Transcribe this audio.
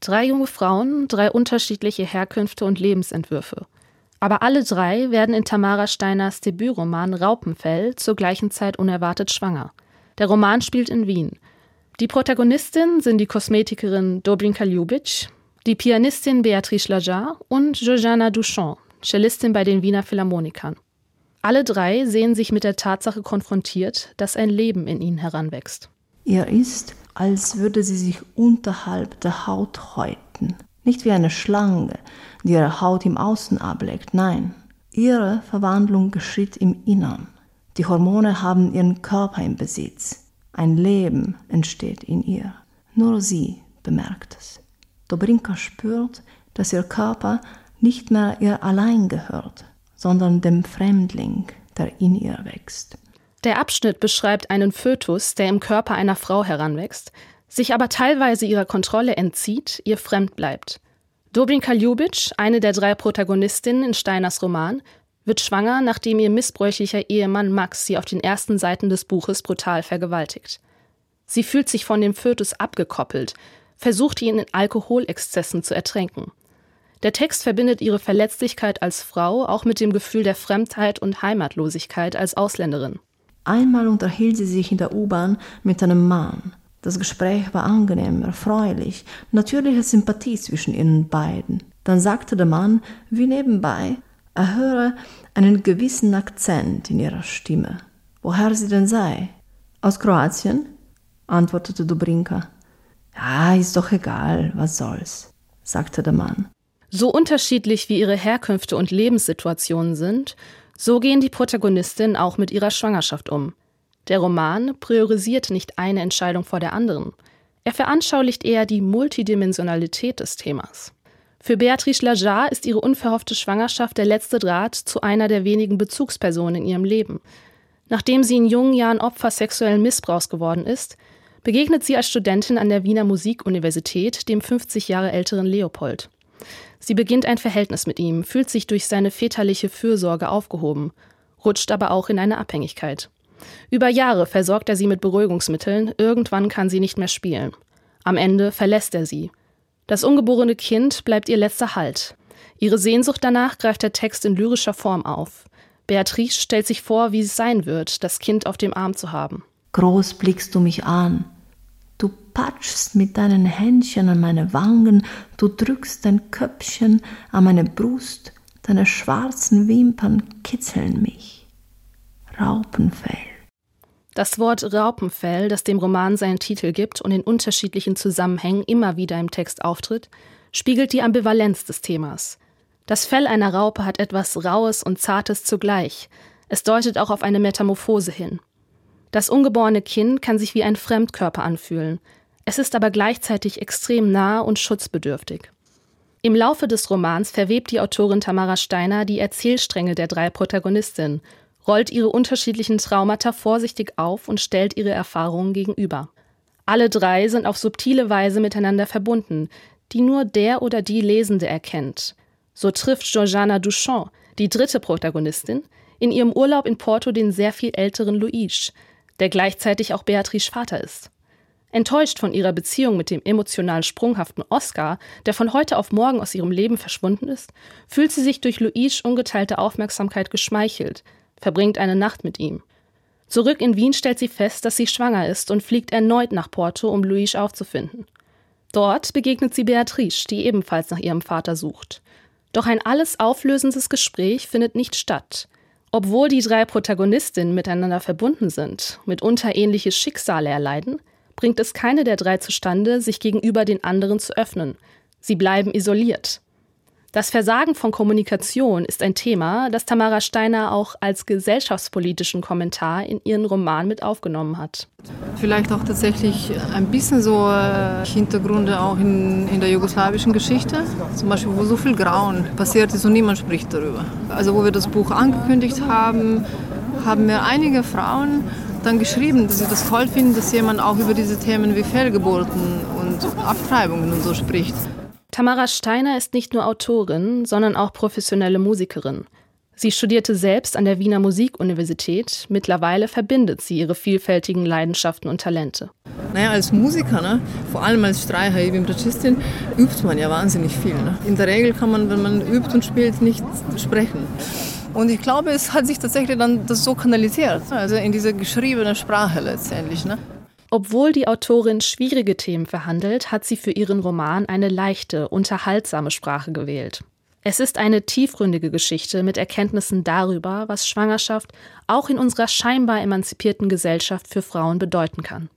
Drei junge Frauen, drei unterschiedliche Herkünfte und Lebensentwürfe. Aber alle drei werden in Tamara Steiners Debütroman Raupenfell zur gleichen Zeit unerwartet schwanger. Der Roman spielt in Wien. Die Protagonistin sind die Kosmetikerin Dobrinka Ljubic, die Pianistin Beatrice Lajar und Georgiana Duchamp, Cellistin bei den Wiener Philharmonikern. Alle drei sehen sich mit der Tatsache konfrontiert, dass ein Leben in ihnen heranwächst. Ihr ist, als würde sie sich unterhalb der Haut häuten. Nicht wie eine Schlange, die ihre Haut im Außen ableckt, nein. Ihre Verwandlung geschieht im Innern. Die Hormone haben ihren Körper im Besitz. Ein Leben entsteht in ihr. Nur sie bemerkt es. Dobrinka spürt, dass ihr Körper nicht mehr ihr allein gehört, sondern dem Fremdling, der in ihr wächst. Der Abschnitt beschreibt einen Fötus, der im Körper einer Frau heranwächst, sich aber teilweise ihrer Kontrolle entzieht, ihr fremd bleibt. Dobrinka Ljubic, eine der drei Protagonistinnen in Steiners Roman, wird schwanger, nachdem ihr missbräuchlicher Ehemann Max sie auf den ersten Seiten des Buches brutal vergewaltigt. Sie fühlt sich von dem Fötus abgekoppelt, versucht ihn in Alkoholexzessen zu ertränken. Der Text verbindet ihre Verletzlichkeit als Frau auch mit dem Gefühl der Fremdheit und Heimatlosigkeit als Ausländerin. Einmal unterhielt sie sich in der U-Bahn mit einem Mann. Das Gespräch war angenehm, erfreulich, natürliche Sympathie zwischen ihnen beiden. Dann sagte der Mann, wie nebenbei, er höre einen gewissen Akzent in ihrer Stimme. Woher sie denn sei? Aus Kroatien? antwortete Dobrinka. Ja, ist doch egal, was soll's, sagte der Mann. So unterschiedlich wie ihre Herkünfte und Lebenssituationen sind, so gehen die Protagonistinnen auch mit ihrer Schwangerschaft um. Der Roman priorisiert nicht eine Entscheidung vor der anderen. Er veranschaulicht eher die Multidimensionalität des Themas. Für Beatrice Lajar ist ihre unverhoffte Schwangerschaft der letzte Draht zu einer der wenigen Bezugspersonen in ihrem Leben. Nachdem sie in jungen Jahren Opfer sexuellen Missbrauchs geworden ist, begegnet sie als Studentin an der Wiener Musikuniversität dem 50 Jahre älteren Leopold. Sie beginnt ein Verhältnis mit ihm, fühlt sich durch seine väterliche Fürsorge aufgehoben, rutscht aber auch in eine Abhängigkeit. Über Jahre versorgt er sie mit Beruhigungsmitteln, irgendwann kann sie nicht mehr spielen. Am Ende verlässt er sie. Das ungeborene Kind bleibt ihr letzter Halt. Ihre Sehnsucht danach greift der Text in lyrischer Form auf. Beatrice stellt sich vor, wie es sein wird, das Kind auf dem Arm zu haben. Groß blickst du mich an, Du patschst mit deinen Händchen an meine Wangen, du drückst dein Köpfchen an meine Brust, deine schwarzen Wimpern kitzeln mich. Raupenfell. Das Wort Raupenfell, das dem Roman seinen Titel gibt und in unterschiedlichen Zusammenhängen immer wieder im Text auftritt, spiegelt die Ambivalenz des Themas. Das Fell einer Raupe hat etwas Raues und Zartes zugleich. Es deutet auch auf eine Metamorphose hin. Das ungeborene Kind kann sich wie ein Fremdkörper anfühlen. Es ist aber gleichzeitig extrem nah und schutzbedürftig. Im Laufe des Romans verwebt die Autorin Tamara Steiner die Erzählstränge der drei Protagonistinnen, rollt ihre unterschiedlichen Traumata vorsichtig auf und stellt ihre Erfahrungen gegenüber. Alle drei sind auf subtile Weise miteinander verbunden, die nur der oder die Lesende erkennt. So trifft Georgiana Duchamp, die dritte Protagonistin, in ihrem Urlaub in Porto den sehr viel älteren Luis, der gleichzeitig auch Beatrice Vater ist. Enttäuscht von ihrer Beziehung mit dem emotional sprunghaften Oscar, der von heute auf morgen aus ihrem Leben verschwunden ist, fühlt sie sich durch Luis ungeteilte Aufmerksamkeit geschmeichelt, verbringt eine Nacht mit ihm. Zurück in Wien stellt sie fest, dass sie schwanger ist und fliegt erneut nach Porto, um Luis aufzufinden. Dort begegnet sie Beatrice, die ebenfalls nach ihrem Vater sucht. Doch ein alles auflösendes Gespräch findet nicht statt. Obwohl die drei Protagonistinnen miteinander verbunden sind, mitunter ähnliche Schicksale erleiden, bringt es keine der drei zustande, sich gegenüber den anderen zu öffnen. Sie bleiben isoliert. Das Versagen von Kommunikation ist ein Thema, das Tamara Steiner auch als gesellschaftspolitischen Kommentar in ihren Roman mit aufgenommen hat. Vielleicht auch tatsächlich ein bisschen so äh, Hintergründe auch in, in der jugoslawischen Geschichte, zum Beispiel wo so viel Grauen passiert ist und niemand spricht darüber. Also wo wir das Buch angekündigt haben, haben mir einige Frauen dann geschrieben, dass sie das toll finden, dass jemand auch über diese Themen wie Fehlgeburten und Abtreibungen und so spricht. Tamara Steiner ist nicht nur Autorin, sondern auch professionelle Musikerin. Sie studierte selbst an der Wiener Musikuniversität. Mittlerweile verbindet sie ihre vielfältigen Leidenschaften und Talente. Naja, als Musiker, ne, vor allem als Streicher, ich bin Bratschistin, übt man ja wahnsinnig viel. Ne. In der Regel kann man, wenn man übt und spielt, nicht sprechen. Und ich glaube, es hat sich tatsächlich dann das so kanalisiert, also in diese geschriebene Sprache letztendlich. Ne. Obwohl die Autorin schwierige Themen verhandelt, hat sie für ihren Roman eine leichte, unterhaltsame Sprache gewählt. Es ist eine tiefgründige Geschichte mit Erkenntnissen darüber, was Schwangerschaft auch in unserer scheinbar emanzipierten Gesellschaft für Frauen bedeuten kann.